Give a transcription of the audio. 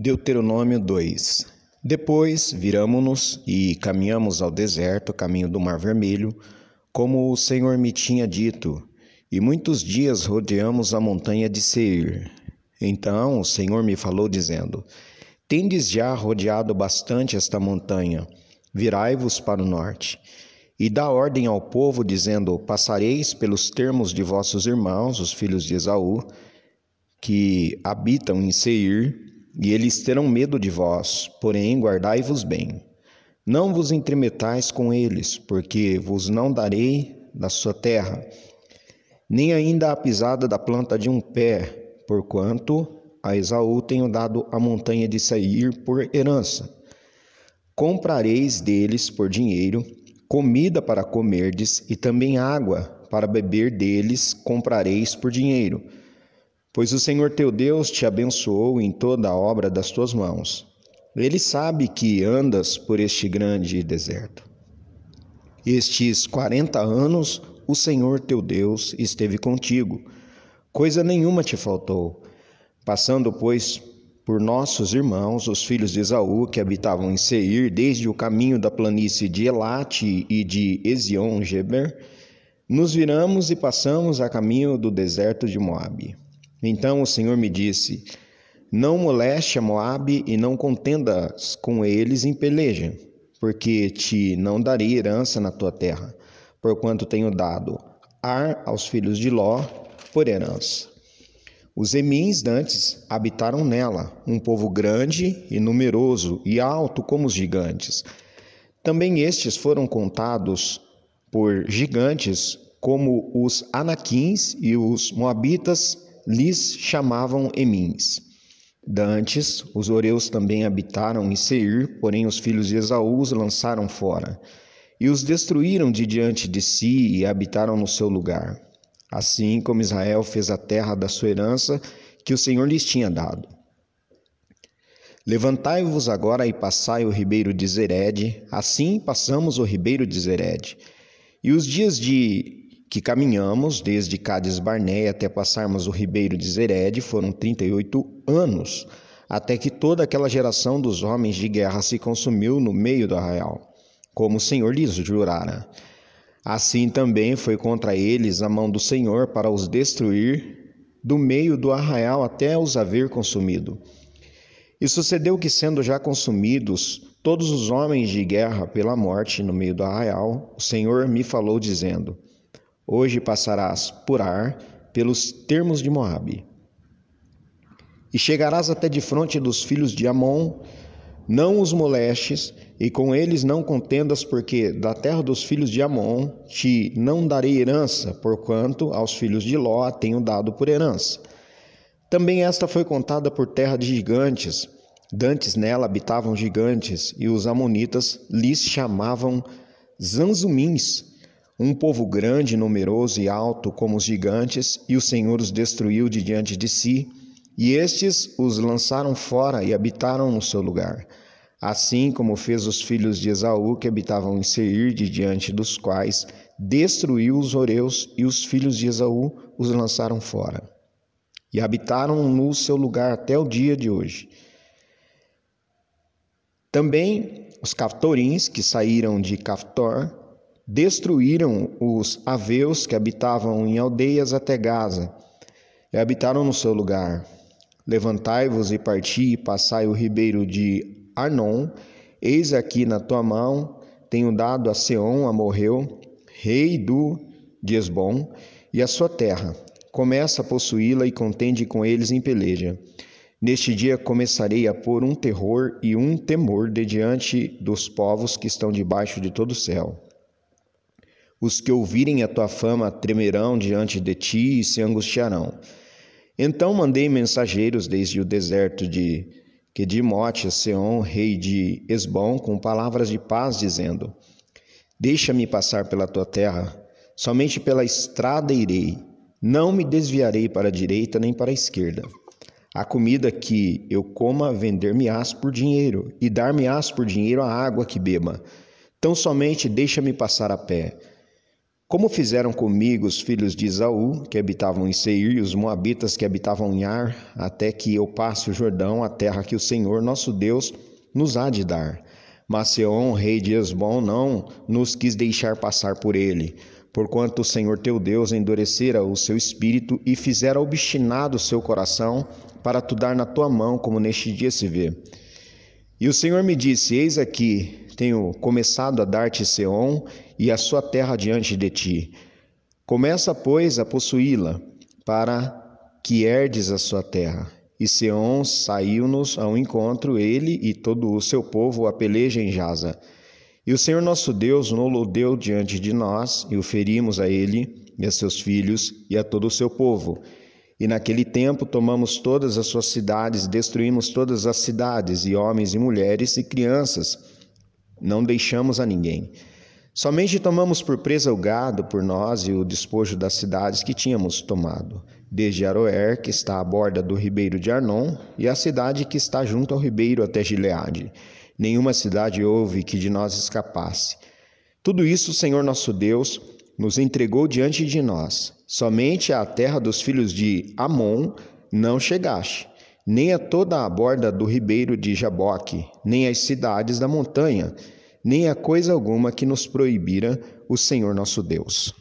Deuteronômio 2 Depois viramo-nos e caminhamos ao deserto, caminho do Mar Vermelho, como o Senhor me tinha dito, e muitos dias rodeamos a montanha de Seir. Então o Senhor me falou, dizendo: Tendes já rodeado bastante esta montanha, virai-vos para o norte. E dá ordem ao povo, dizendo: Passareis pelos termos de vossos irmãos, os filhos de Esaú, que habitam em Seir, e eles terão medo de vós, porém guardai-vos bem. Não vos entremetais com eles, porque vos não darei da sua terra, nem ainda a pisada da planta de um pé, porquanto a Esaú tenho dado a montanha de Sair por herança. Comprareis deles por dinheiro comida para comerdes e também água para beber deles comprareis por dinheiro Pois o Senhor teu Deus te abençoou em toda a obra das tuas mãos. Ele sabe que andas por este grande deserto. Estes quarenta anos o Senhor teu Deus esteve contigo, coisa nenhuma te faltou. Passando, pois, por nossos irmãos, os filhos de Esaú, que habitavam em Seir, desde o caminho da planície de Elate e de Ezion-Geber, nos viramos e passamos a caminho do deserto de Moabe. Então o Senhor me disse: Não moleste a Moabe e não contendas com eles em peleja, porque te não darei herança na tua terra, porquanto tenho dado Ar aos filhos de Ló por herança. Os emins dantes habitaram nela, um povo grande e numeroso e alto como os gigantes. Também estes foram contados por gigantes como os anaquins e os moabitas lhes chamavam Emins. Dantes, os oreus também habitaram em Seir, porém os filhos de Esaú os lançaram fora, e os destruíram de diante de si e habitaram no seu lugar. Assim como Israel fez a terra da sua herança, que o Senhor lhes tinha dado. Levantai-vos agora e passai o ribeiro de Zered, assim passamos o ribeiro de Zered. E os dias de que caminhamos desde Cádiz Barneia até passarmos o ribeiro de Zered foram 38 anos, até que toda aquela geração dos homens de guerra se consumiu no meio do arraial, como o Senhor lhes jurara. Assim também foi contra eles a mão do Senhor para os destruir do meio do arraial até os haver consumido. E sucedeu que, sendo já consumidos todos os homens de guerra pela morte no meio do arraial, o Senhor me falou, dizendo: Hoje passarás por ar pelos termos de Moabe. E chegarás até de frente dos filhos de Amon, não os molestes, e com eles não contendas, porque da terra dos filhos de Amon te não darei herança, porquanto aos filhos de Ló tenho dado por herança. Também esta foi contada por terra de gigantes. Dantes nela habitavam gigantes, e os amonitas lhes chamavam zanzumins, um povo grande, numeroso e alto como os gigantes, e o Senhor os destruiu de diante de si, e estes os lançaram fora e habitaram no seu lugar. Assim como fez os filhos de Esaú que habitavam em Seir, de diante dos quais destruiu os Oreus, e os filhos de Esaú os lançaram fora. E habitaram no seu lugar até o dia de hoje. Também os Caftorins, que saíram de Caftor, Destruíram os aveus que habitavam em aldeias até Gaza, e habitaram no seu lugar. Levantai-vos e parti, e passai o ribeiro de Arnon, eis aqui na tua mão, tenho dado a Seom, a Morreu, rei do de Esbom, e a sua terra. Começa a possuí-la e contende com eles em peleja. Neste dia começarei a pôr um terror e um temor de diante dos povos que estão debaixo de todo o céu. Os que ouvirem a tua fama tremerão diante de ti e se angustiarão. Então mandei mensageiros desde o deserto de Kedimote a Seom, rei de Esbom, com palavras de paz, dizendo: Deixa-me passar pela tua terra, somente pela estrada irei, não me desviarei para a direita nem para a esquerda. A comida que eu coma, vender-me-ás por dinheiro, e dar-me-ás por dinheiro a água que beba. Tão somente deixa-me passar a pé Como fizeram comigo os filhos de Esaú, que habitavam em Seir, e os moabitas que habitavam em Ar, até que eu passe o Jordão, a terra que o Senhor nosso Deus nos há de dar. Mas Seom, rei de Esbom, não nos quis deixar passar por ele, porquanto o Senhor teu Deus endurecera o seu espírito e fizera obstinado o seu coração para tu dar na tua mão, como neste dia se vê. E o Senhor me disse: Eis aqui, tenho começado a dar-te Seom e a sua terra diante de ti. Começa, pois, a possuí-la, para que herdes a sua terra. E Seom saiu-nos ao encontro, ele e todo o seu povo, a peleja em Jaza. E o Senhor nosso Deus nos deu diante de nós, e o ferimos a ele, e a seus filhos, e a todo o seu povo. E naquele tempo tomamos todas as suas cidades, destruímos todas as cidades, e homens e mulheres e crianças, não deixamos a ninguém. Somente tomamos por presa o gado por nós e o despojo das cidades que tínhamos tomado, desde Aroer, que está à borda do ribeiro de Arnon, e a cidade que está junto ao ribeiro até Gileade. Nenhuma cidade houve que de nós escapasse. Tudo isso o Senhor nosso Deus nos entregou diante de nós. Somente à terra dos filhos de Amon não chegaste, nem a toda a borda do ribeiro de Jaboque, nem as cidades da montanha, nem a coisa alguma que nos proibira o Senhor nosso Deus.